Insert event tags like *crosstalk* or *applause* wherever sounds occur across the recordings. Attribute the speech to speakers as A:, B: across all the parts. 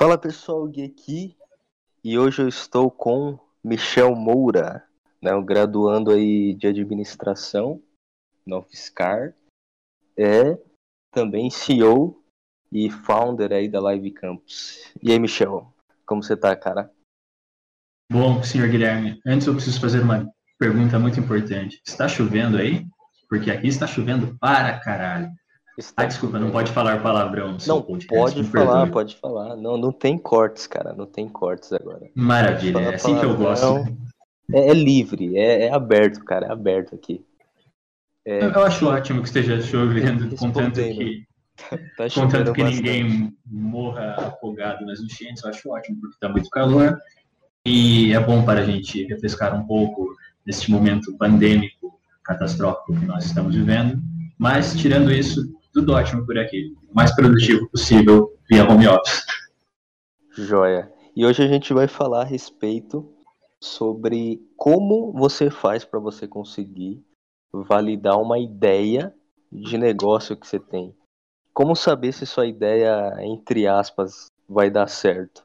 A: Fala pessoal, Gui aqui e hoje eu estou com Michel Moura, né, um graduando aí de administração na UFSCar, é também CEO e founder aí da Live Campus. E aí, Michel, como você tá, cara?
B: Bom, senhor Guilherme, antes eu preciso fazer uma pergunta muito importante. Está chovendo aí? Porque aqui está chovendo para caralho. Está ah, desculpa, não pode falar palavrão.
A: Não, pode falar, pode falar. Não, não tem cortes, cara. Não tem cortes agora.
B: Maravilha, é assim que eu gosto.
A: É, é livre, é, é, aberto, cara. É aberto aqui.
B: É, eu, eu, acho ótimo que esteja chovendo, *laughs* contanto que, *laughs* tá contanto que ninguém morra afogado nas enchentes. Eu acho ótimo, porque está muito calor. E é bom para a gente refrescar um pouco neste momento pandêmico, catastrófico que nós estamos vivendo. Mas, tirando isso, tudo ótimo por aqui. O mais produtivo possível via home office.
A: Joia. E hoje a gente vai falar a respeito sobre como você faz para você conseguir validar uma ideia de negócio que você tem. Como saber se sua ideia, entre aspas, vai dar certo?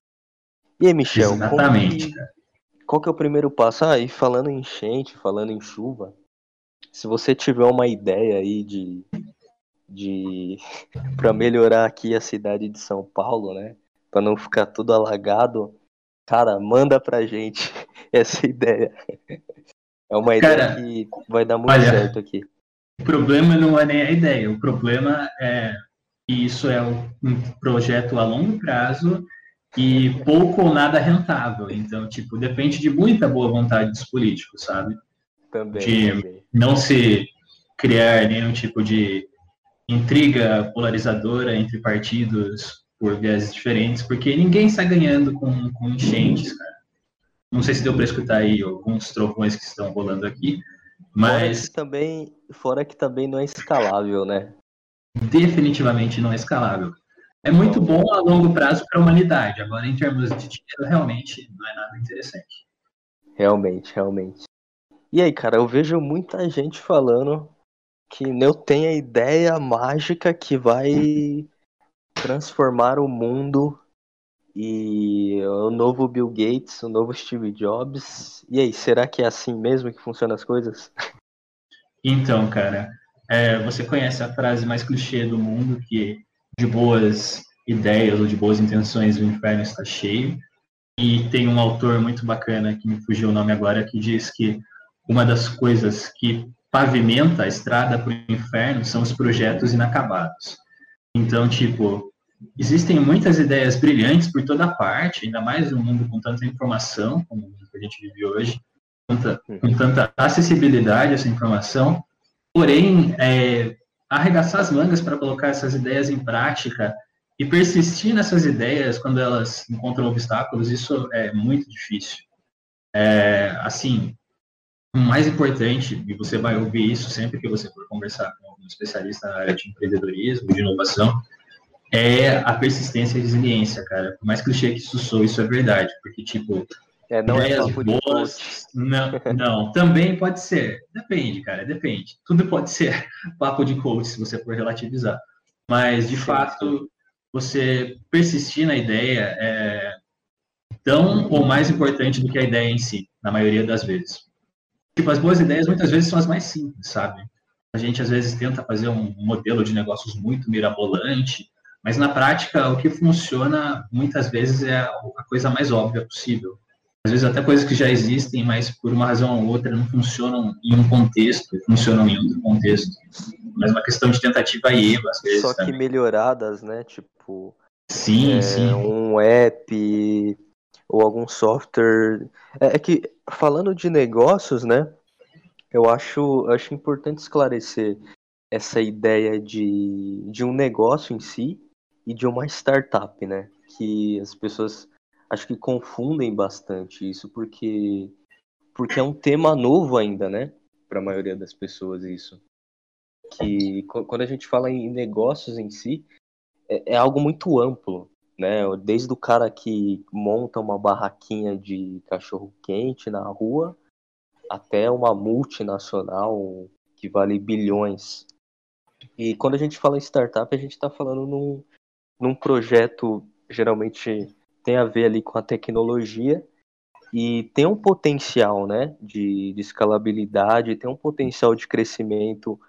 A: E aí, Michel?
B: Exatamente.
A: Qual que, qual que é o primeiro passo? Ah, e falando em enchente, falando em chuva, se você tiver uma ideia aí de de *laughs* para melhorar aqui a cidade de São Paulo, né? Para não ficar tudo alagado, cara, manda pra gente *laughs* essa ideia. *laughs* É uma ideia cara, que vai dar muito olha, certo aqui.
B: O problema não é nem a ideia, o problema é que isso é um projeto a longo prazo e pouco ou nada rentável. Então, tipo, depende de muita boa vontade dos políticos, sabe?
A: Também.
B: De
A: também.
B: não se criar nenhum tipo de intriga polarizadora entre partidos por viés diferentes, porque ninguém está ganhando com, com enchentes, cara. Não sei se deu para escutar aí alguns trovões que estão rolando aqui, mas...
A: Fora que, também, fora que também não é escalável, né?
B: Definitivamente não é escalável. É muito bom a longo prazo para a humanidade, agora em termos de dinheiro, realmente não é nada interessante.
A: Realmente, realmente. E aí, cara, eu vejo muita gente falando que eu tenho a ideia mágica que vai transformar o mundo e o novo Bill Gates, o novo Steve Jobs. E aí, será que é assim mesmo que funcionam as coisas?
B: Então, cara, é, você conhece a frase mais clichê do mundo que de boas ideias ou de boas intenções o inferno está cheio. E tem um autor muito bacana que me fugiu o nome agora que diz que uma das coisas que pavimenta a estrada para o inferno são os projetos inacabados. Então, tipo, existem muitas ideias brilhantes por toda parte, ainda mais no mundo com tanta informação, como a gente vive hoje, tanta, com tanta acessibilidade a essa informação, porém, é, arregaçar as mangas para colocar essas ideias em prática e persistir nessas ideias quando elas encontram obstáculos, isso é muito difícil. É, assim, o mais importante, e você vai ouvir isso sempre que você for conversar com um especialista na área de empreendedorismo, de inovação, é a persistência e resiliência, cara. Por mais clichê que isso sou, isso é verdade, porque, tipo,
A: é, não é papo boas,
B: de não, não, também pode ser, depende, cara, depende. Tudo pode ser *laughs* papo de coach, se você for relativizar. Mas, de fato, você persistir na ideia é tão ou mais importante do que a ideia em si, na maioria das vezes. Tipo, as boas ideias muitas vezes são as mais simples, sabe? A gente às vezes tenta fazer um modelo de negócios muito mirabolante, mas na prática o que funciona muitas vezes é a coisa mais óbvia possível. Às vezes até coisas que já existem, mas por uma razão ou outra não funcionam em um contexto, funcionam em outro contexto. Mas uma questão de tentativa e erro, às vezes.
A: Só que também. melhoradas, né? Tipo.
B: Sim, é, sim.
A: Um app ou algum software. É, é, que, falando de negócios, né? Eu acho, acho importante esclarecer essa ideia de, de um negócio em si e de uma startup, né? Que as pessoas acho que confundem bastante isso, porque, porque é um tema novo ainda, né? Para a maioria das pessoas, isso. Que quando a gente fala em negócios em si, é, é algo muito amplo né? Desde o cara que monta uma barraquinha de cachorro quente na rua até uma multinacional que vale bilhões. E quando a gente fala em startup, a gente está falando num, num projeto geralmente tem a ver ali com a tecnologia e tem um potencial, né, de, de escalabilidade, tem um potencial de crescimento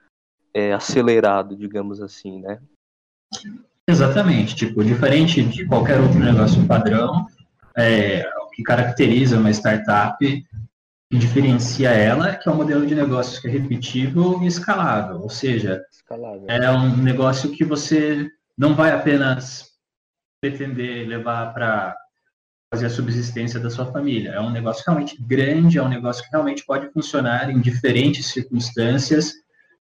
A: é, acelerado, digamos assim, né?
B: Exatamente, tipo, diferente de qualquer outro negócio padrão, é, o que caracteriza uma startup que diferencia ela, que é um modelo de negócios que é repetível e escalável, ou seja, escalável. é um negócio que você não vai apenas pretender levar para fazer a subsistência da sua família. É um negócio realmente grande, é um negócio que realmente pode funcionar em diferentes circunstâncias,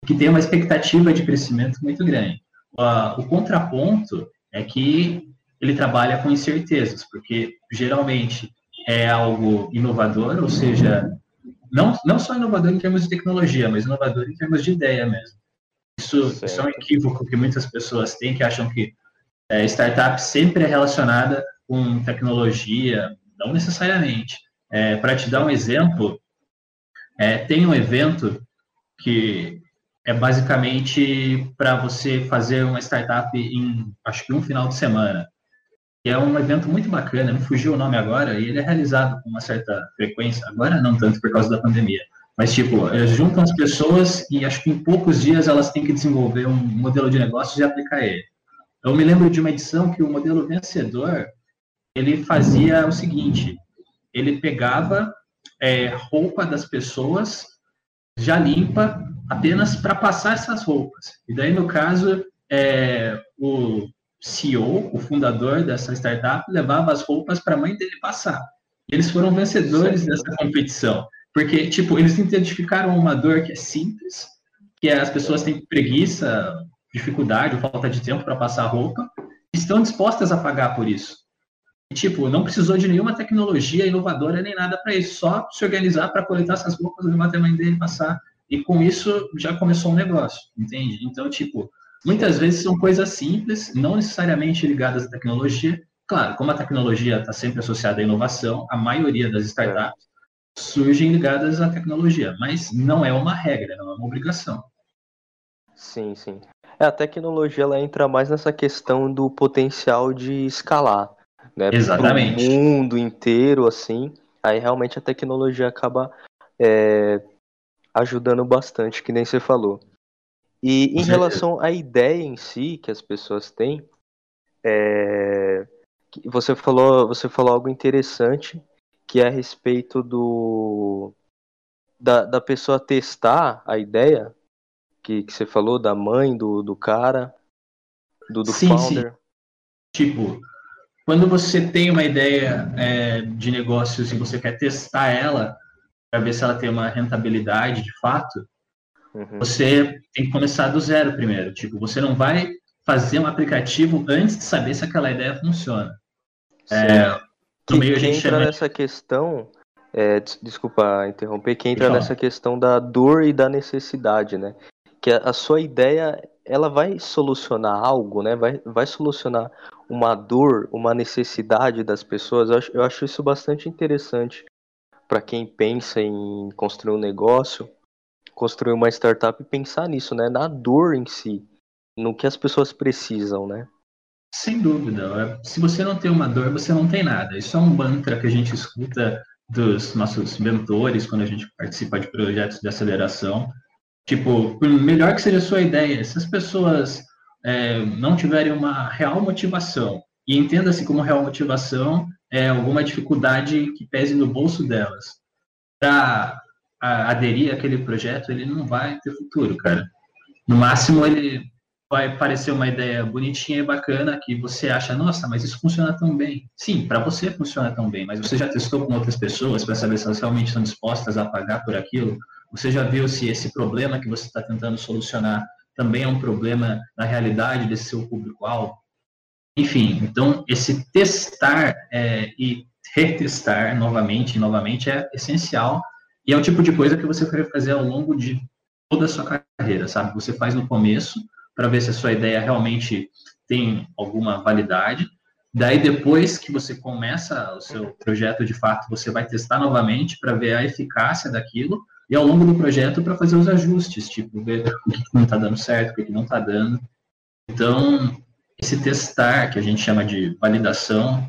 B: que tem uma expectativa de crescimento muito grande. Uh, o contraponto é que ele trabalha com incertezas, porque geralmente é algo inovador, ou seja, não, não só inovador em termos de tecnologia, mas inovador em termos de ideia mesmo. Isso, isso é um equívoco que muitas pessoas têm, que acham que é, startup sempre é relacionada com tecnologia, não necessariamente. É, Para te dar um exemplo, é, tem um evento que é basicamente para você fazer uma startup em, acho que um final de semana. E é um evento muito bacana, me fugiu o nome agora, e ele é realizado com uma certa frequência, agora não tanto por causa da pandemia, mas tipo, eles juntam as pessoas e acho que em poucos dias elas têm que desenvolver um modelo de negócio e aplicar ele. Eu me lembro de uma edição que o modelo vencedor, ele fazia o seguinte, ele pegava é, roupa das pessoas já limpa apenas para passar essas roupas. E daí, no caso, é, o CEO, o fundador dessa startup, levava as roupas para a mãe dele passar. E eles foram vencedores dessa competição. Porque, tipo, eles identificaram uma dor que é simples, que é as pessoas têm preguiça, dificuldade, falta de tempo para passar roupa, estão dispostas a pagar por isso. E, tipo, não precisou de nenhuma tecnologia inovadora nem nada para isso, só se organizar para coletar essas roupas, levar até a mãe dele passar. E com isso já começou um negócio, entende? Então, tipo, muitas vezes são coisas simples, não necessariamente ligadas à tecnologia. Claro, como a tecnologia está sempre associada à inovação, a maioria das startups surgem ligadas à tecnologia, mas não é uma regra, não é uma obrigação.
A: Sim, sim. É, a tecnologia ela entra mais nessa questão do potencial de escalar, né?
B: Exatamente.
A: O mundo inteiro, assim, aí realmente a tecnologia acaba é, ajudando bastante, que nem você falou. E em relação à ideia em si que as pessoas têm, é, você falou, você falou algo interessante que é a respeito do da, da pessoa testar a ideia que, que você falou da mãe do, do cara, do, do sim, founder. Sim.
B: Tipo, quando você tem uma ideia é, de negócio e você quer testar ela para ver se ela tem uma rentabilidade de fato, uhum. você tem que começar do zero primeiro. Tipo, você não vai fazer um aplicativo antes de saber se aquela ideia funciona.
A: É, no meio a gente entra chama... nessa questão, é, desculpa interromper, que entra nessa questão da dor e da necessidade, né? Que a, a, sua ideia, ela vai solucionar algo, né? Vai, vai solucionar uma dor, uma necessidade das pessoas. Eu acho, eu acho isso bastante interessante para quem pensa em construir um negócio, construir uma startup e pensar nisso, né? Na dor em si, no que as pessoas precisam, né?
B: Sem dúvida. Se você não tem uma dor, você não tem nada. Isso é um mantra que a gente escuta dos nossos mentores quando a gente participa de projetos de aceleração. Tipo, melhor que seja a sua ideia, se as pessoas é, não tiverem uma real motivação, e entenda-se como real motivação é alguma dificuldade que pese no bolso delas, para aderir àquele projeto, ele não vai ter futuro, cara. No máximo, ele vai parecer uma ideia bonitinha e bacana que você acha, nossa, mas isso funciona tão bem. Sim, para você funciona tão bem, mas você já testou com outras pessoas para saber se elas realmente estão dispostas a pagar por aquilo? Você já viu se esse problema que você está tentando solucionar também é um problema na realidade desse seu público-alvo? Enfim, então esse testar é, e retestar novamente e novamente é essencial e é o tipo de coisa que você vai fazer ao longo de toda a sua carreira, sabe? Você faz no começo para ver se a sua ideia realmente tem alguma validade. Daí, depois que você começa o seu projeto de fato, você vai testar novamente para ver a eficácia daquilo e ao longo do projeto para fazer os ajustes, tipo, ver *laughs* o que não está dando certo, o que não está dando. Então, esse testar, que a gente chama de validação,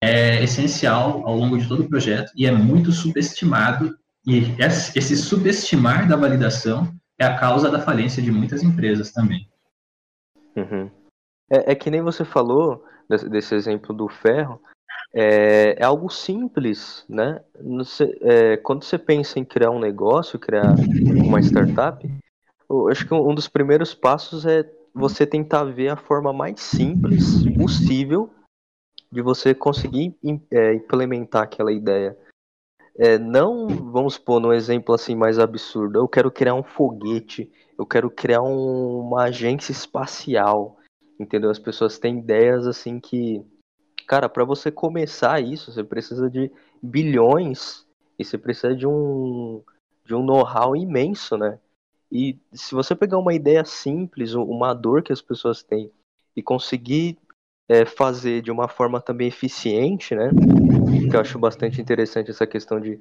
B: é essencial ao longo de todo o projeto e é muito subestimado. E esse subestimar da validação é a causa da falência de muitas empresas também.
A: Uhum. É, é, que nem você falou desse, desse exemplo do ferro, é, é, algo simples, né? Você, é, quando você pensa em criar um negócio, criar uma startup, eu acho que um dos primeiros passos é você tentar ver a forma mais simples possível de você conseguir é, implementar aquela ideia. É, não, vamos supor, num exemplo assim mais absurdo, eu quero criar um foguete, eu quero criar um, uma agência espacial, entendeu? As pessoas têm ideias assim que, cara, para você começar isso, você precisa de bilhões e você precisa de um, de um know-how imenso, né? E se você pegar uma ideia simples, uma dor que as pessoas têm, e conseguir é, fazer de uma forma também eficiente, né? Que eu acho bastante interessante essa questão de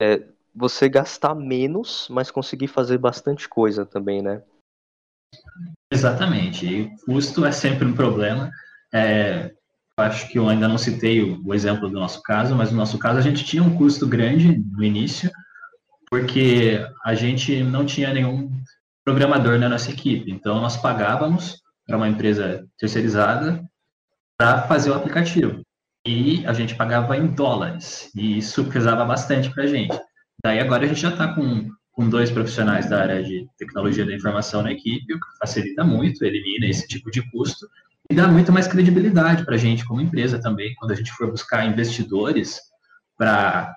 A: é, você gastar menos, mas conseguir fazer bastante coisa também, né?
B: Exatamente. E custo é sempre um problema. É, acho que eu ainda não citei o, o, exemplo do nosso caso, mas no nosso caso a gente tinha um custo grande no início, porque a gente não tinha nenhum programador na nossa equipe. Então nós pagávamos para uma empresa terceirizada para fazer o aplicativo. E a gente pagava em dólares, e isso pesava bastante para a gente. Daí agora a gente já está com, com dois profissionais da área de tecnologia da informação na equipe, o que facilita muito, elimina esse tipo de custo e dá muito mais credibilidade para a gente como empresa também, quando a gente for buscar investidores para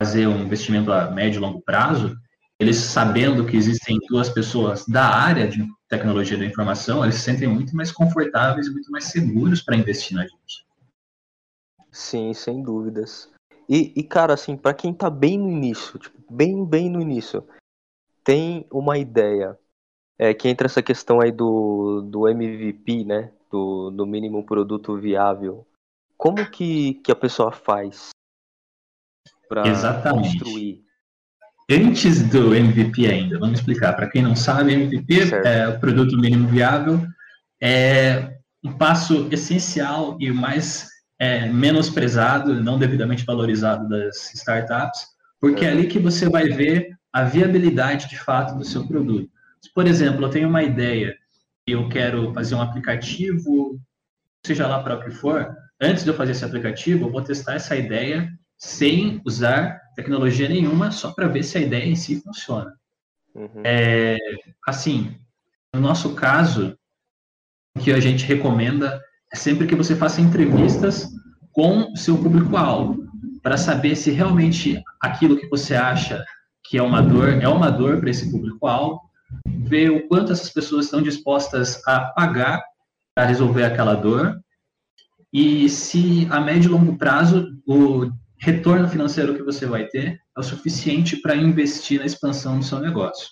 B: fazer um investimento a médio e longo prazo, eles sabendo que existem duas pessoas da área de tecnologia da informação, eles se sentem muito mais confortáveis e muito mais seguros para investir na gente.
A: Sim, sem dúvidas. E, e cara, assim, para quem tá bem no início, tipo, bem, bem no início, tem uma ideia, é, que entra essa questão aí do, do MVP, né, do, do mínimo produto viável. Como que, que a pessoa faz para construir
B: Antes do MVP ainda, vamos explicar. Para quem não sabe, MVP certo. é o produto mínimo viável, é um passo essencial e o mais é, menosprezado, não devidamente valorizado das startups, porque é ali que você vai ver a viabilidade de fato do seu produto. Por exemplo, eu tenho uma ideia e eu quero fazer um aplicativo, seja lá para o que for, antes de eu fazer esse aplicativo, eu vou testar essa ideia sem usar tecnologia nenhuma, só para ver se a ideia em si funciona. Uhum. É, assim, no nosso caso, o que a gente recomenda é sempre que você faça entrevistas com o seu público-alvo, para saber se realmente aquilo que você acha que é uma dor é uma dor para esse público-alvo, ver o quanto essas pessoas estão dispostas a pagar para resolver aquela dor e se a médio e longo prazo o retorno financeiro que você vai ter é o suficiente para investir na expansão do seu negócio.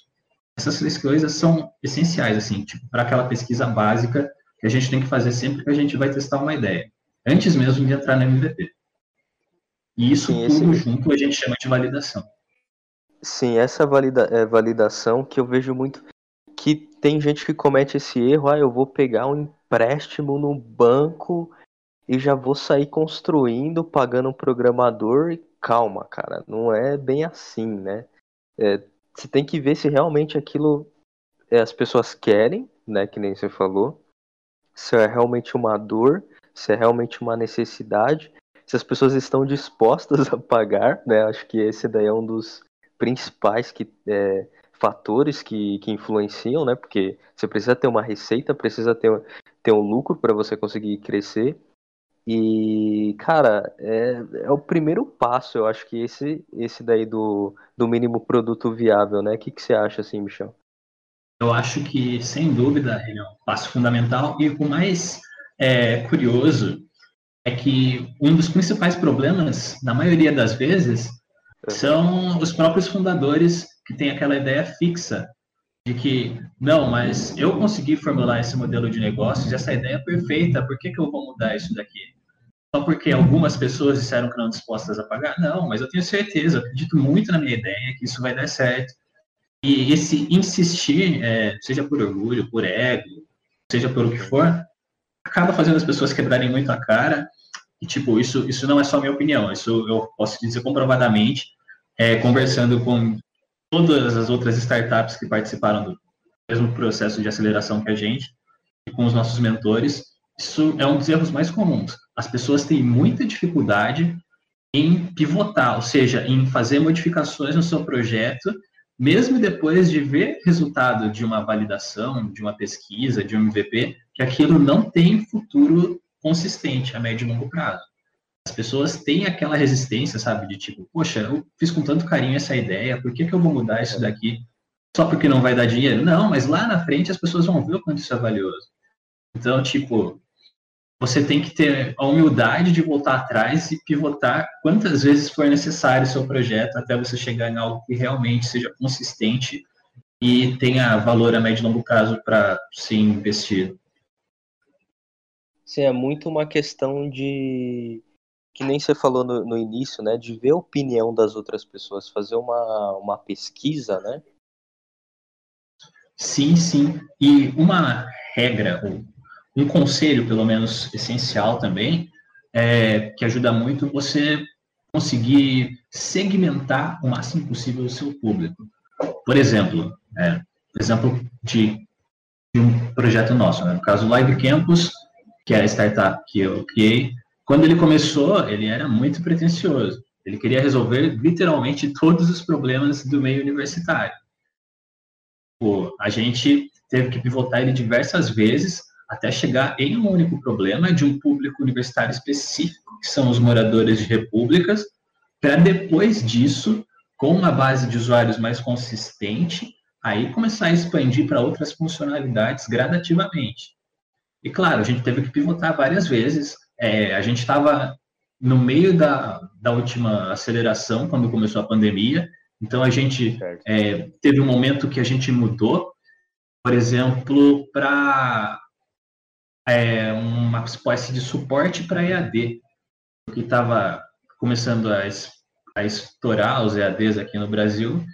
B: Essas três coisas são essenciais, assim, tipo, para aquela pesquisa básica que a gente tem que fazer sempre que a gente vai testar uma ideia, antes mesmo de entrar no MVP. E isso Sim, tudo esse... junto a gente chama de validação.
A: Sim, essa valida é, validação que eu vejo muito que tem gente que comete esse erro, ah, eu vou pegar um empréstimo no banco e já vou sair construindo, pagando um programador. Calma, cara, não é bem assim, né? É, você tem que ver se realmente aquilo é, as pessoas querem, né? Que nem você falou. Se é realmente uma dor, se é realmente uma necessidade, se as pessoas estão dispostas *laughs* a pagar, né? Acho que esse daí é um dos principais que, é, fatores que, que influenciam, né? Porque você precisa ter uma receita, precisa ter, ter um lucro para você conseguir crescer. E, cara, é, é o primeiro passo, eu acho que esse, esse daí do, do mínimo produto viável, né? O que, que você acha, assim, Michel?
B: Eu acho que, sem dúvida, é um passo fundamental. E o mais é, curioso é que um dos principais problemas, na maioria das vezes, é. são os próprios fundadores que têm aquela ideia fixa de que, não, mas eu consegui formular esse modelo de negócios, essa ideia é perfeita, por que, que eu vou mudar isso daqui? Só porque algumas pessoas disseram que não dispostas a pagar? Não, mas eu tenho certeza, eu acredito muito na minha ideia, que isso vai dar certo. E esse insistir, é, seja por orgulho, por ego, seja por o que for, acaba fazendo as pessoas quebrarem muito a cara E, tipo, isso, isso não é só minha opinião, isso eu posso dizer comprovadamente, é, conversando com todas as outras startups que participaram do mesmo processo de aceleração que a gente, e com os nossos mentores, isso é um dos erros mais comuns. As pessoas têm muita dificuldade em pivotar, ou seja, em fazer modificações no seu projeto, mesmo depois de ver resultado de uma validação, de uma pesquisa, de um MVP, que aquilo não tem futuro consistente a médio e longo prazo. As pessoas têm aquela resistência, sabe, de tipo, poxa, eu fiz com tanto carinho essa ideia, por que, que eu vou mudar isso daqui só porque não vai dar dinheiro? Não, mas lá na frente as pessoas vão ver o quanto isso é valioso. Então, tipo, você tem que ter a humildade de voltar atrás e pivotar quantas vezes for necessário o seu projeto até você chegar em algo que realmente seja consistente e tenha valor a médio e longo prazo para ser investido.
A: Sim, é muito uma questão de que nem você falou no, no, início, né, de ver a opinião das outras pessoas, fazer uma, uma pesquisa, né?
B: Sim, sim. E uma regra, um conselho, pelo menos essencial também, é, que ajuda muito você conseguir segmentar o máximo possível o seu público. Por exemplo, é, exemplo de, de, um projeto nosso, né? no caso Live Campus, que é a startup que eu criei, quando ele começou, ele era muito pretensioso. Ele queria resolver literalmente todos os problemas do meio universitário. Pô, a gente teve que pivotar ele diversas vezes até chegar em um único problema de um público universitário específico, que são os moradores de repúblicas, para depois disso, com uma base de usuários mais consistente, aí começar a expandir para outras funcionalidades gradativamente. E claro, a gente teve que pivotar várias vezes. É, a gente estava no meio da, da última aceleração, quando começou a pandemia, então a gente é, teve um momento que a gente mudou, por exemplo, para é, uma espécie de suporte para EAD, que estava começando a, a estourar os EADs aqui no Brasil,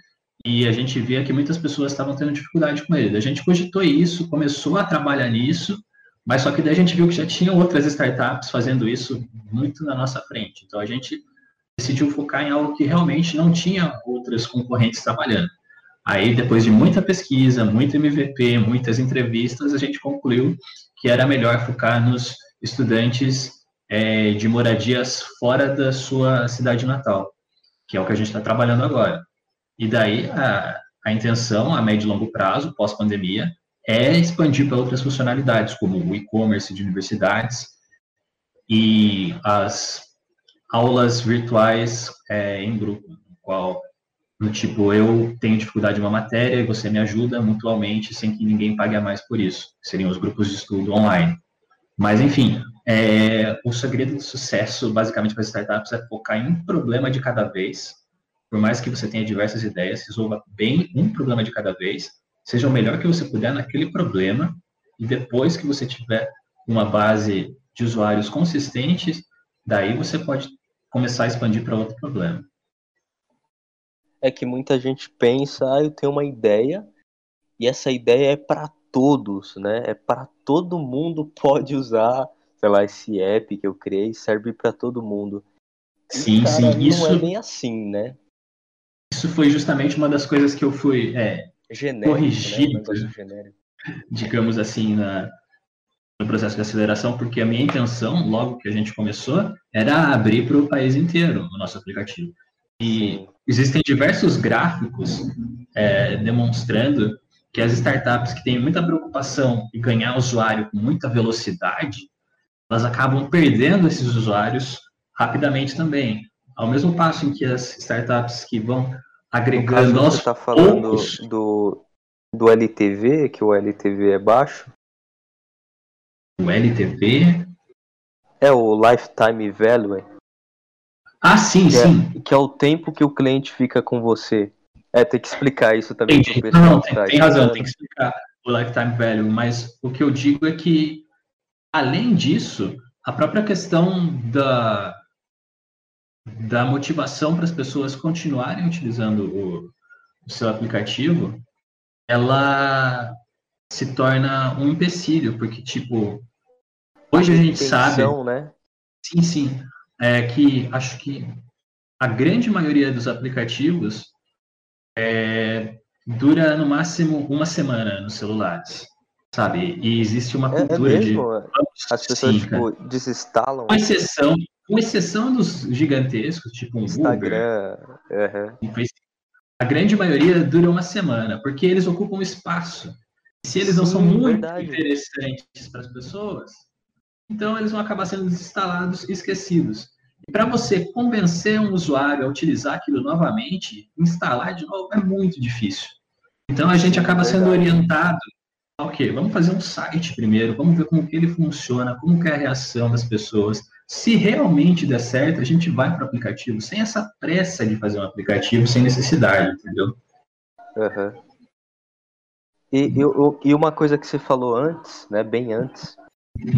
B: e a gente via que muitas pessoas estavam tendo dificuldade com ele. A gente cogitou isso, começou a trabalhar nisso, mas só que daí a gente viu que já tinha outras startups fazendo isso muito na nossa frente. Então a gente decidiu focar em algo que realmente não tinha outras concorrentes trabalhando. Aí, depois de muita pesquisa, muito MVP, muitas entrevistas, a gente concluiu que era melhor focar nos estudantes é, de moradias fora da sua cidade natal, que é o que a gente está trabalhando agora. E daí a, a intenção, a médio e longo prazo, pós-pandemia, é expandir para outras funcionalidades, como o e-commerce de universidades e as aulas virtuais é, em grupo, no qual do tipo, eu tenho dificuldade em uma matéria e você me ajuda mutualmente sem que ninguém pague a mais por isso. Seriam os grupos de estudo online. Mas, enfim, é, o segredo do sucesso, basicamente, para startups é focar em um problema de cada vez. Por mais que você tenha diversas ideias, resolva bem um problema de cada vez, seja o melhor que você puder naquele problema, e depois que você tiver uma base de usuários consistentes, daí você pode começar a expandir para outro problema
A: é que muita gente pensa, ah, eu tenho uma ideia e essa ideia é para todos, né? É para todo mundo *laughs* pode usar, sei lá, esse app que eu criei serve para todo mundo.
B: Sim, cara, sim, não isso
A: é bem assim, né?
B: Isso foi justamente uma das coisas que eu fui é, genérico, corrigido,
A: né?
B: digamos assim, na, no processo de aceleração, porque a minha intenção, logo que a gente começou, era abrir para o país inteiro o nosso aplicativo. E existem diversos gráficos é, demonstrando que as startups que têm muita preocupação em ganhar usuário com muita velocidade, elas acabam perdendo esses usuários rapidamente também. Ao mesmo passo em que as startups que vão agregando
A: aos Você está falando poucos, do, do LTV, que o LTV é baixo?
B: O LTV?
A: É o Lifetime Value.
B: Ah, sim,
A: que
B: é sim.
A: É, que é o tempo que o cliente fica com você. É, tem que explicar isso também.
B: Entendi. Não, tem, tá tem razão, tem que explicar o lifetime value, mas o que eu digo é que, além disso, a própria questão da, da motivação para as pessoas continuarem utilizando o, o seu aplicativo, ela se torna um empecilho, porque, tipo, hoje a, a gente sabe...
A: Né?
B: Sim, sim. É que acho que a grande maioria dos aplicativos é, dura no máximo uma semana nos celulares, sabe? E existe uma
A: É, é
B: cultura de.
A: mesmo? As pessoas,
B: Sim,
A: tipo, desinstalam
B: Com exceção, com exceção dos gigantescos, tipo um Uber,
A: Instagram. aham.
B: um Facebook, a grande maioria dura uma semana, porque eles ocupam espaço. Se eles não são
A: Sim,
B: muito
A: verdade.
B: interessantes para as pessoas, então eles vão acabar sendo desinstalados e esquecidos. E para você convencer um usuário a utilizar aquilo novamente, instalar de novo é muito difícil. Então a gente acaba sendo orientado Ok, vamos fazer um site primeiro, vamos ver como que ele funciona, como que é a reação das pessoas. Se realmente der certo, a gente vai para o aplicativo, sem essa pressa de fazer um aplicativo, sem necessidade, entendeu?
A: Aham. E, e, e uma coisa que você falou antes, né, bem antes,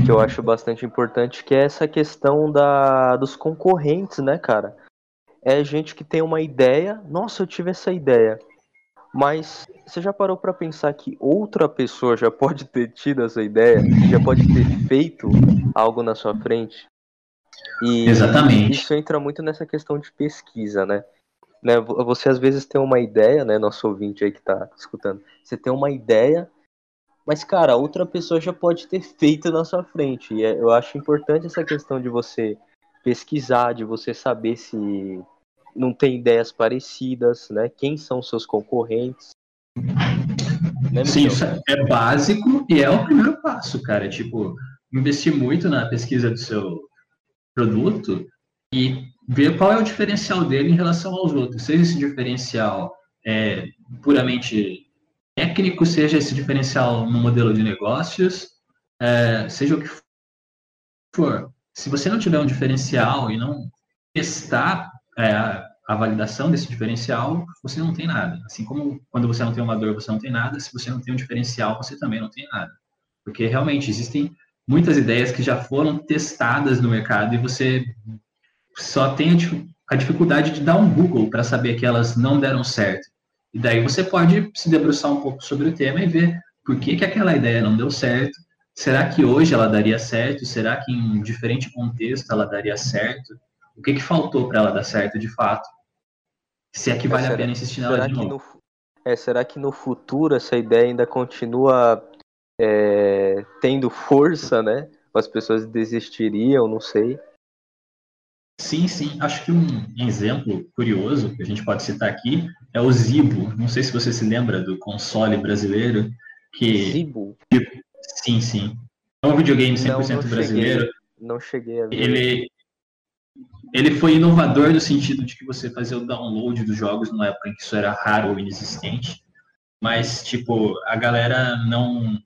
A: que eu acho bastante importante, que é essa questão da, dos concorrentes, né, cara? É gente que tem uma ideia, nossa, eu tive essa ideia, mas você já parou pra pensar que outra pessoa já pode ter tido essa ideia, já pode ter feito algo na sua frente? E
B: Exatamente.
A: isso entra muito nessa questão de pesquisa, né? né? vo- Você às vezes tem uma ideia, né, nosso ouvinte aí que tá escutando, você tem uma ideia, mas cara, outra pessoa já pode ter feito na sua frente. E é- eu acho importante essa questão de você pesquisar, de você saber se não tem ideias parecidas, né? Quem são seus concorrentes? Né,
B: Sim, isso é- é básico e é o primeiro passo, cara. Tipo, investir muito na pesquisa do seu produto e ver qual é o diferencial dele em relação aos outros. Seja esse diferencial é, puramente técnico, seja esse diferencial no modelo de negócios, é, seja o que for. Se você não tiver um diferencial e não testar é, a, validação desse diferencial, você não tem nada. Assim como quando você não tem uma dor, você não tem nada, se você não tem um diferencial, você também não tem nada. Porque realmente existem muitas ideias que já foram testadas no mercado e você só tem a dificuldade de dar um Google para saber que elas não deram certo. E daí você pode se debruçar um pouco sobre o tema e ver por que, que aquela ideia não deu certo. Será que hoje ela daria certo? Será que em diferente contexto ela daria certo? O que, que faltou para ela dar certo de fato? Se é que vale
A: será-
B: a pena insistir nela de novo.
A: no, é, será que no futuro essa ideia ainda continua é, tendo força, né? As pessoas desistiriam, não sei.
B: Sim, sim. Acho que um exemplo curioso que a gente pode citar aqui é o Zibo. Não sei se você se lembra do console brasileiro, que
A: Zibo?
B: sim, sim. É um videogame 100%
A: Não, não cheguei.
B: brasileiro.
A: Não cheguei a ver.
B: Ele ele foi inovador no sentido de que você fazia o download dos jogos numa época em que isso era raro ou inexistente. Mas tipo, a galera não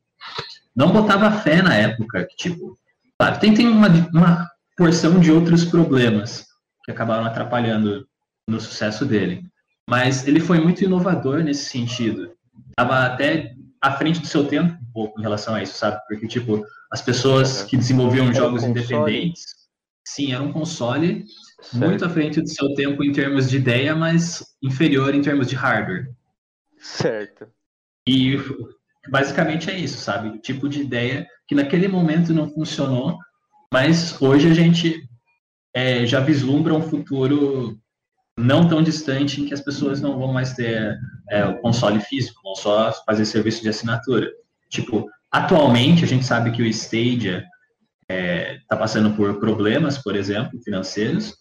B: não botava fé na época, que tipo, claro, tem, tem uma, uma porção de outros problemas que acabaram atrapalhando no sucesso dele. Mas ele foi muito inovador nesse sentido. Estava até à frente do seu tempo um pouco em relação a isso, sabe? Porque, tipo, as pessoas que desenvolviam
A: um
B: jogos
A: console?
B: independentes, sim, era um console
A: Certo.
B: muito à frente do seu tempo em termos de ideia, mas inferior em termos de hardware.
A: Certo.
B: E basicamente é isso, sabe? O tipo de ideia que naquele momento não funcionou, mas hoje a gente é, já vislumbra um futuro não tão distante em que as pessoas não vão mais ter é, o console físico, vão só fazer serviço de assinatura. Tipo, atualmente a gente sabe que o Stadia está passando por problemas, por exemplo, financeiros,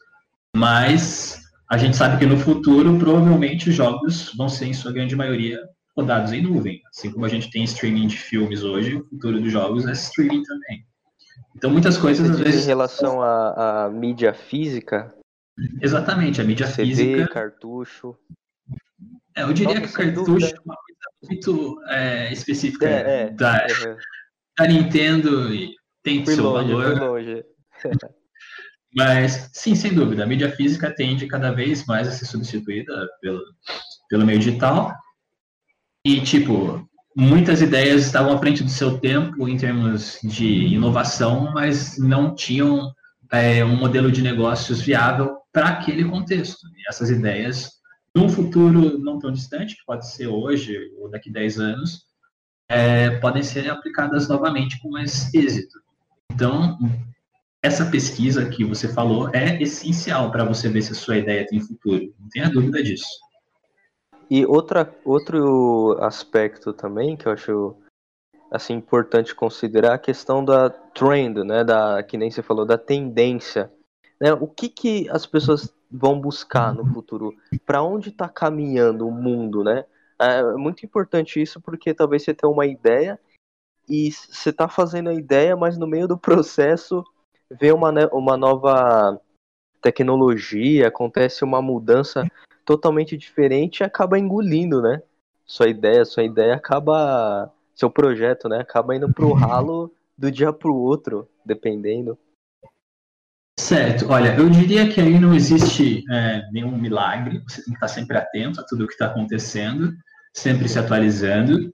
B: mas a gente sabe que no futuro provavelmente os jogos vão ser, em sua grande maioria, rodados em nuvem. Assim como a gente tem streaming de filmes hoje, o futuro dos jogos é streaming também. Então muitas coisas às vezes.
A: em relação à, à mídia física,
B: Exatamente, a mídia
A: CD,
B: física.
A: cartucho.
B: É, eu diria
A: Nossa,
B: que cartucho
A: dúvida.
B: é uma coisa muito é, específica
A: É, é.
B: Da,
A: Uhum.
B: da Nintendo e tem
A: Fui
B: seu
A: longe,
B: valor.
A: longe. *laughs*
B: Mas, sim, sem dúvida, a mídia física tende cada vez mais a ser substituída pelo, pelo meio digital. E, tipo, muitas ideias estavam à frente do seu tempo em termos de inovação, mas não tinham é, um modelo de negócios viável para aquele contexto. E essas ideias, num futuro não tão distante, que pode ser hoje ou daqui a 10 anos, é, podem ser aplicadas novamente com mais êxito. Então, essa pesquisa que você falou é essencial para você ver se a sua ideia tem futuro. Não tenha dúvida disso.
A: E outra, outro aspecto também que eu acho assim importante considerar a questão da trend, né, da que nem você falou da tendência, né? O que que as pessoas vão buscar no futuro? Para onde está caminhando o mundo, né? É muito importante isso porque talvez você tenha uma ideia e você está fazendo a ideia, mas no meio do processo vê uma, uma nova tecnologia, acontece uma mudança totalmente diferente e acaba engolindo, né? Sua ideia, sua ideia acaba, seu projeto, né? Acaba indo pro *laughs* ralo do dia pro outro, dependendo.
B: Certo, olha, eu diria que aí não existe é, nenhum milagre, você tem que estar sempre atento a tudo o que está acontecendo, sempre se atualizando.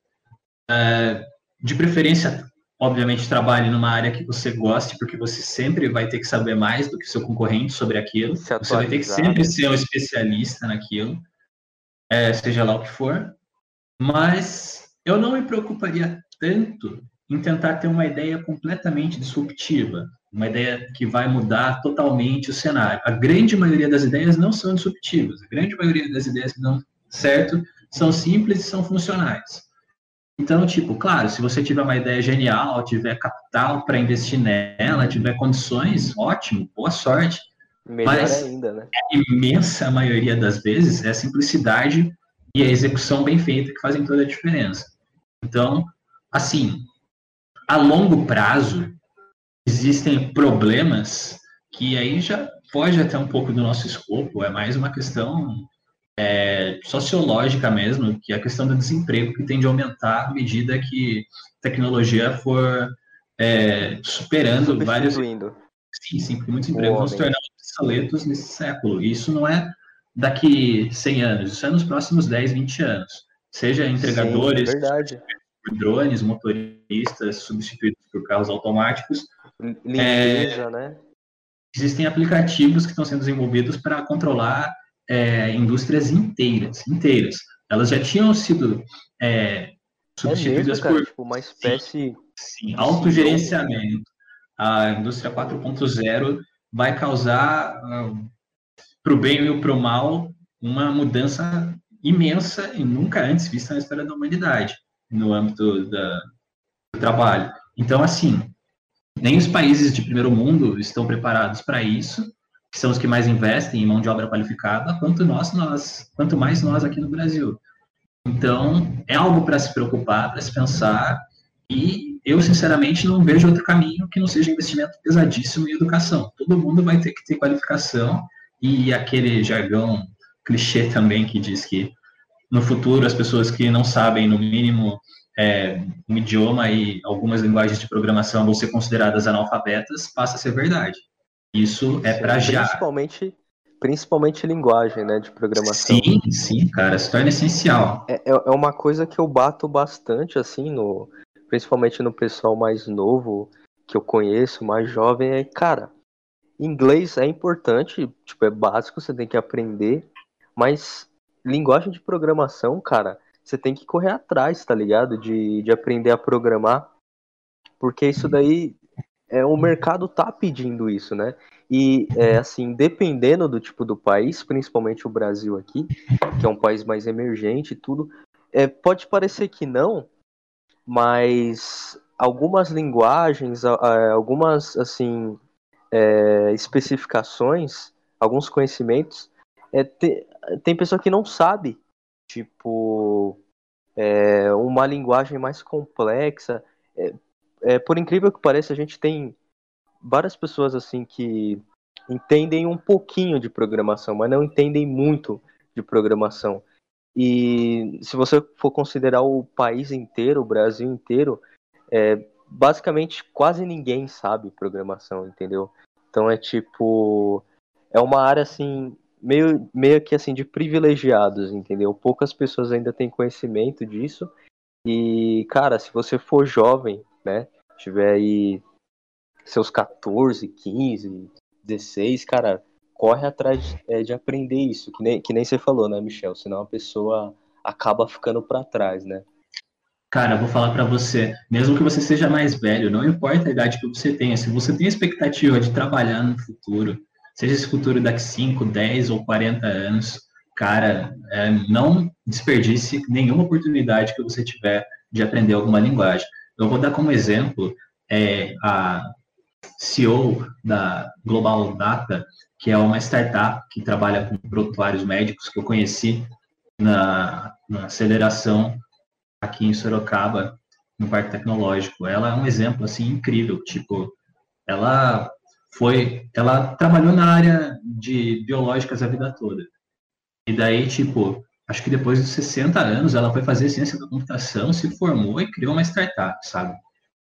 B: É, de preferência, obviamente, trabalhe numa área que você goste, porque você sempre vai ter que saber mais do que seu concorrente sobre aquilo. Você vai ter que sempre ser um especialista naquilo, é, seja lá o que for. Mas eu não me preocuparia tanto em tentar ter uma ideia completamente disruptiva uma ideia que vai mudar totalmente o cenário. A grande maioria das ideias não são disruptivas, a grande maioria das ideias que dão certo são simples e são funcionais. Então, tipo, claro, se você tiver uma ideia genial, tiver capital para investir nela, tiver condições, ótimo, boa sorte.
A: Melhor Mas ainda, né?
B: a imensa maioria das vezes é a simplicidade e a execução bem feita que fazem toda a diferença. Então, assim, a longo prazo, existem problemas que aí já foge até um pouco do nosso escopo, é mais uma questão é, sociológica mesmo, que é a questão do desemprego que tende a aumentar à medida que a tecnologia for é, superando vários. Sim, sim, porque muitos empregos vão se tornar obsoletos nesse século. E isso não é daqui 100 anos, isso é nos próximos 10, 20 anos. Seja entregadores,
A: sim, é
B: drones, motoristas substituídos por carros automáticos,
A: Limpeza, é, né?
B: Existem aplicativos que estão sendo desenvolvidos para controlar é, indústrias inteiras, inteiras. Elas já tinham sido é, substituídas
A: é mesmo, por tipo, uma espécie
B: sim, sim autogerenciamento. A indústria 4.0 vai causar uh, para o bem e para o mal uma mudança imensa e nunca antes vista na história da humanidade no âmbito da, do trabalho. Então, assim, nem os países de primeiro mundo estão preparados para isso, que são os que mais investem em mão de obra qualificada, quanto nós, nós, quanto mais nós aqui no Brasil. Então, é algo para se preocupar, para se pensar, e eu, sinceramente, não vejo outro caminho que não seja investimento pesadíssimo em educação. Todo mundo vai ter que ter qualificação, e aquele jargão clichê também que diz que no futuro as pessoas que não sabem, no mínimo, é, um idioma e algumas linguagens de programação vão ser consideradas analfabetas, passa a ser verdade. Isso é para já.
A: Principalmente, principalmente linguagem né, de programação.
B: Sim, sim, cara, se torna essencial.
A: É, é, é uma coisa que eu bato bastante, assim, no, principalmente no pessoal mais novo que eu conheço, mais jovem, é, cara, inglês é importante, tipo, é básico, você tem que aprender, mas linguagem de programação, cara, você tem que correr atrás, tá ligado? De, de aprender a programar. Porque isso daí. É, o mercado tá pedindo isso, né? E, é, assim, dependendo do tipo do país, principalmente o Brasil aqui, que é um país mais emergente e tudo, é, pode parecer que não, mas algumas linguagens, algumas, assim, é, especificações, alguns conhecimentos, é, te, tem pessoa que não sabe tipo é, uma linguagem mais complexa. É, por incrível que pareça, a gente tem várias pessoas assim que entendem um pouquinho de programação, mas não entendem muito de programação. E se você for considerar o país inteiro, o Brasil inteiro, é, basicamente quase ninguém sabe programação, entendeu? Então é tipo é uma área assim meio, meio que assim de privilegiados, entendeu? Poucas pessoas ainda têm conhecimento disso. E, cara, se você for jovem, né? Tiver aí seus 14, 15, 16, cara, corre atrás é, de aprender isso, que nem, que nem você falou, né, Michel? Senão a pessoa acaba ficando para trás, né?
B: Cara, vou falar para você, mesmo que você seja mais velho, não importa a idade que você tenha, se você tem a expectativa de trabalhar no futuro, seja esse futuro daqui 5, 10 ou 40 anos, cara, é, não desperdice nenhuma oportunidade que você tiver de aprender alguma linguagem. Eu vou dar como exemplo é, a CEO da Global Data, que é uma startup que trabalha com prontuários médicos que eu conheci na, na aceleração aqui em Sorocaba, no Parque Tecnológico. Ela é um exemplo assim incrível, tipo, ela foi, ela trabalhou na área de biológicas a vida toda. E daí, tipo, acho que depois dos 60 anos, ela foi fazer ciência da computação, se formou e criou uma startup, sabe?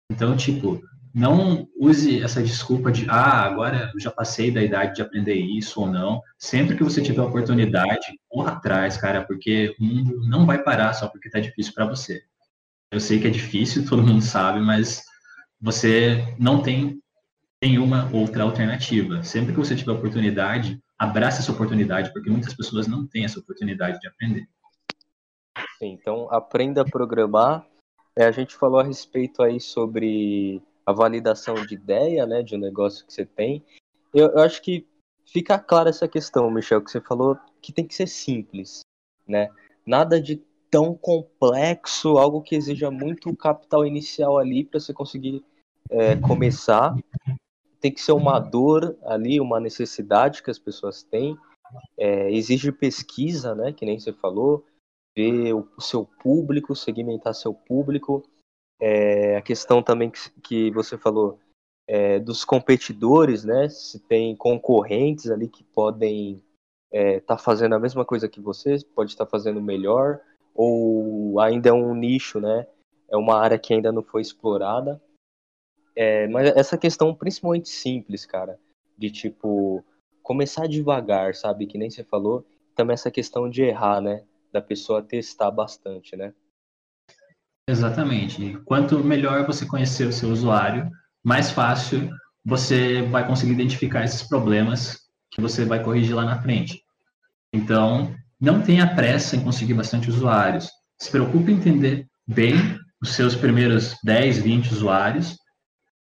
B: Então, tipo, não use essa desculpa de, ah, agora eu já passei da idade de aprender isso ou não. Sempre que você tiver oportunidade, corra atrás, cara, porque o mundo não vai parar só porque tá difícil para você. Eu sei que é difícil, todo mundo sabe, mas você não tem nenhuma outra alternativa. Sempre que você tiver oportunidade, abrace essa oportunidade, porque muitas pessoas não têm essa oportunidade de aprender.
A: Sim, então aprenda a programar. É, a gente falou a respeito aí sobre a validação de ideia, né, de um negócio que você tem. Eu, eu acho que fica clara essa questão, Michel, que você falou que tem que ser simples, né? Nada de tão complexo, algo que exija muito capital inicial ali para você conseguir é, começar tem que ser uma dor ali, uma necessidade que as pessoas têm. É, exige pesquisa, né, que nem você falou, ver o, seu público, segmentar seu público. É, a questão também que, que você falou é, dos competidores, né, se tem concorrentes ali que podem estar é, tá fazendo a mesma coisa que você, pode estar tá fazendo melhor, ou ainda é um nicho, né, é uma área que ainda não foi explorada. É, mas essa questão principalmente simples, cara, de tipo, começar devagar, sabe? Que nem você falou. Também essa questão de errar, né? Da pessoa testar bastante, né?
B: Exatamente. Quanto melhor você conhecer o seu usuário, mais fácil você vai conseguir identificar esses problemas que você vai corrigir lá na frente. Então, não tenha pressa em conseguir bastante usuários. Se preocupe em entender bem os seus primeiros 10, 20 usuários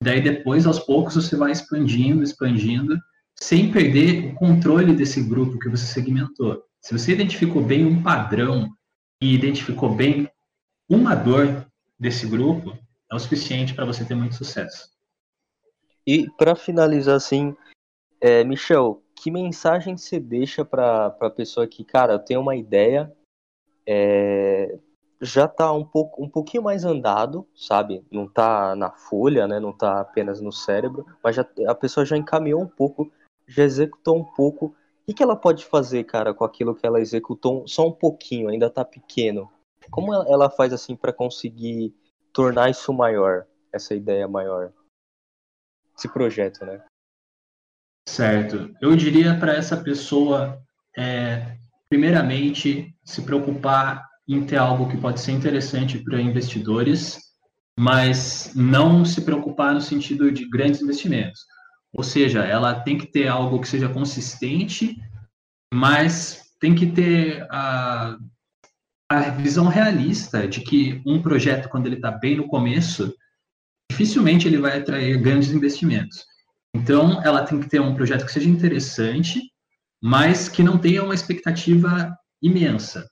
B: Daí depois, aos poucos, você vai expandindo, expandindo, sem perder o controle desse grupo que você segmentou. Se você identificou bem um padrão e identificou bem uma dor desse grupo, é o suficiente para você ter muito sucesso.
A: E para finalizar assim, é, Michel, que mensagem você deixa para a pessoa que, cara, eu tenho uma ideia, é, já está um pouco um pouquinho mais andado, sabe? Não está na folha, né? Não está apenas no cérebro, mas já, a pessoa já encaminhou um pouco, já executou um pouco. O que, que ela pode fazer, cara, com aquilo que ela executou só um pouquinho, ainda está pequeno? Como ela, ela faz assim para conseguir tornar isso maior, essa ideia maior? Esse projeto, né?
B: Certo. Eu diria para essa pessoa, é, primeiramente, se preocupar em ter algo que pode ser interessante para investidores, mas não se preocupar no sentido de grandes investimentos. Ou seja, ela tem que ter algo que seja consistente, mas tem que ter a, a visão realista de que um projeto, quando ele está bem no começo, dificilmente ele vai atrair grandes investimentos. Então, ela tem que ter um projeto que seja interessante, mas que não tenha uma expectativa imensa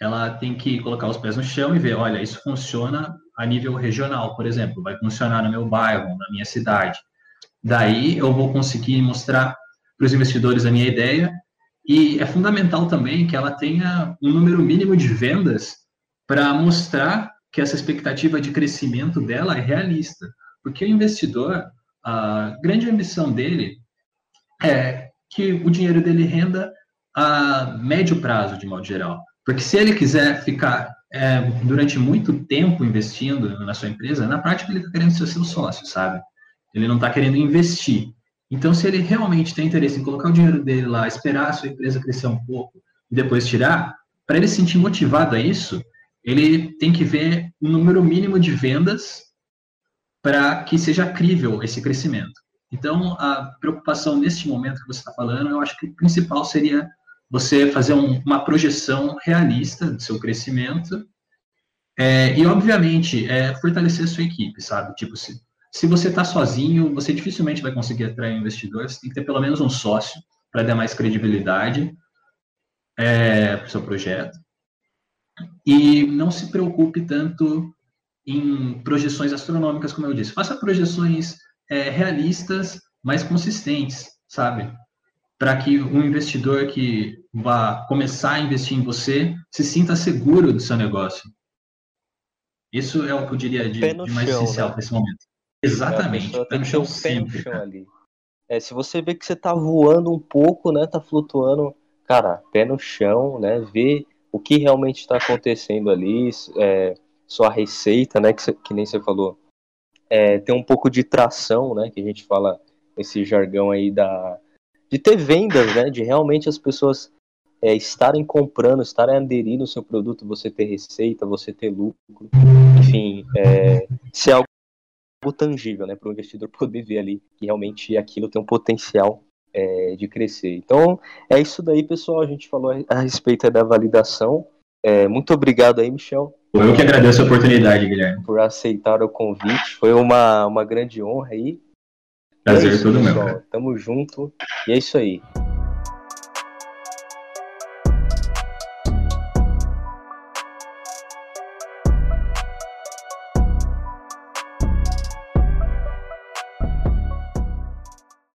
B: ela tem que colocar os pés no chão e ver, olha, isso funciona a nível regional, por exemplo, vai funcionar no meu bairro, na minha cidade. Daí eu vou conseguir mostrar para os investidores a minha ideia e é fundamental também que ela tenha um número mínimo de vendas para mostrar que essa expectativa de crescimento dela é realista, porque o investidor, a grande ambição dele é que o dinheiro dele renda a médio prazo, de modo geral. Porque se ele quiser ficar é, durante muito tempo investindo na sua empresa, na prática ele está querendo ser seu sócio, sabe? Ele não está querendo investir. Então, se ele realmente tem interesse em colocar o dinheiro dele lá, esperar a sua empresa crescer um pouco e depois tirar, para ele se sentir motivado a isso, ele tem que ver um número mínimo de vendas para que seja crível esse crescimento. Então, a preocupação neste momento que você está falando, eu acho que o principal seria você fazer um, uma projeção realista do seu crescimento É, e, obviamente, é, fortalecer a sua equipe, sabe? Tipo, se, se você está sozinho, você dificilmente vai conseguir atrair investidores. Você tem que ter pelo menos um sócio para dar mais credibilidade é, para o seu projeto. E não se preocupe tanto em projeções astronômicas, como eu disse. Faça projeções é, realistas, mas consistentes, sabe? Para que um investidor que vá começar a investir em você se sinta seguro do seu negócio. Isso é o que eu diria de, de mais chão, essencial né? nesse momento. Exatamente.
A: É, pé no chão sempre. Pé no chão ali. É, se você vê que você está voando um pouco, né, tá flutuando, cara, pé no chão, né, ver o que realmente está acontecendo ali, é, sua receita, né, que, cê, que nem você falou, é, ter um pouco de tração, né, que a gente fala esse jargão aí da de ter vendas, né, de realmente as pessoas é, estarem comprando, estarem aderindo ao seu produto, você ter receita, você ter lucro, enfim, é, ser algo tangível, né, para o investidor *laughs* poder ver ali que realmente aquilo tem um potencial é, de crescer. Então, é isso daí, pessoal. A gente falou a respeito da validação. É, muito obrigado aí, Michel.
B: Eu que agradeço a oportunidade, Guilherme.
A: Por aceitar o convite. Foi uma, uma grande honra aí.
B: Prazer é isso, todo pessoal. meu.
A: Tamo junto. E é isso aí.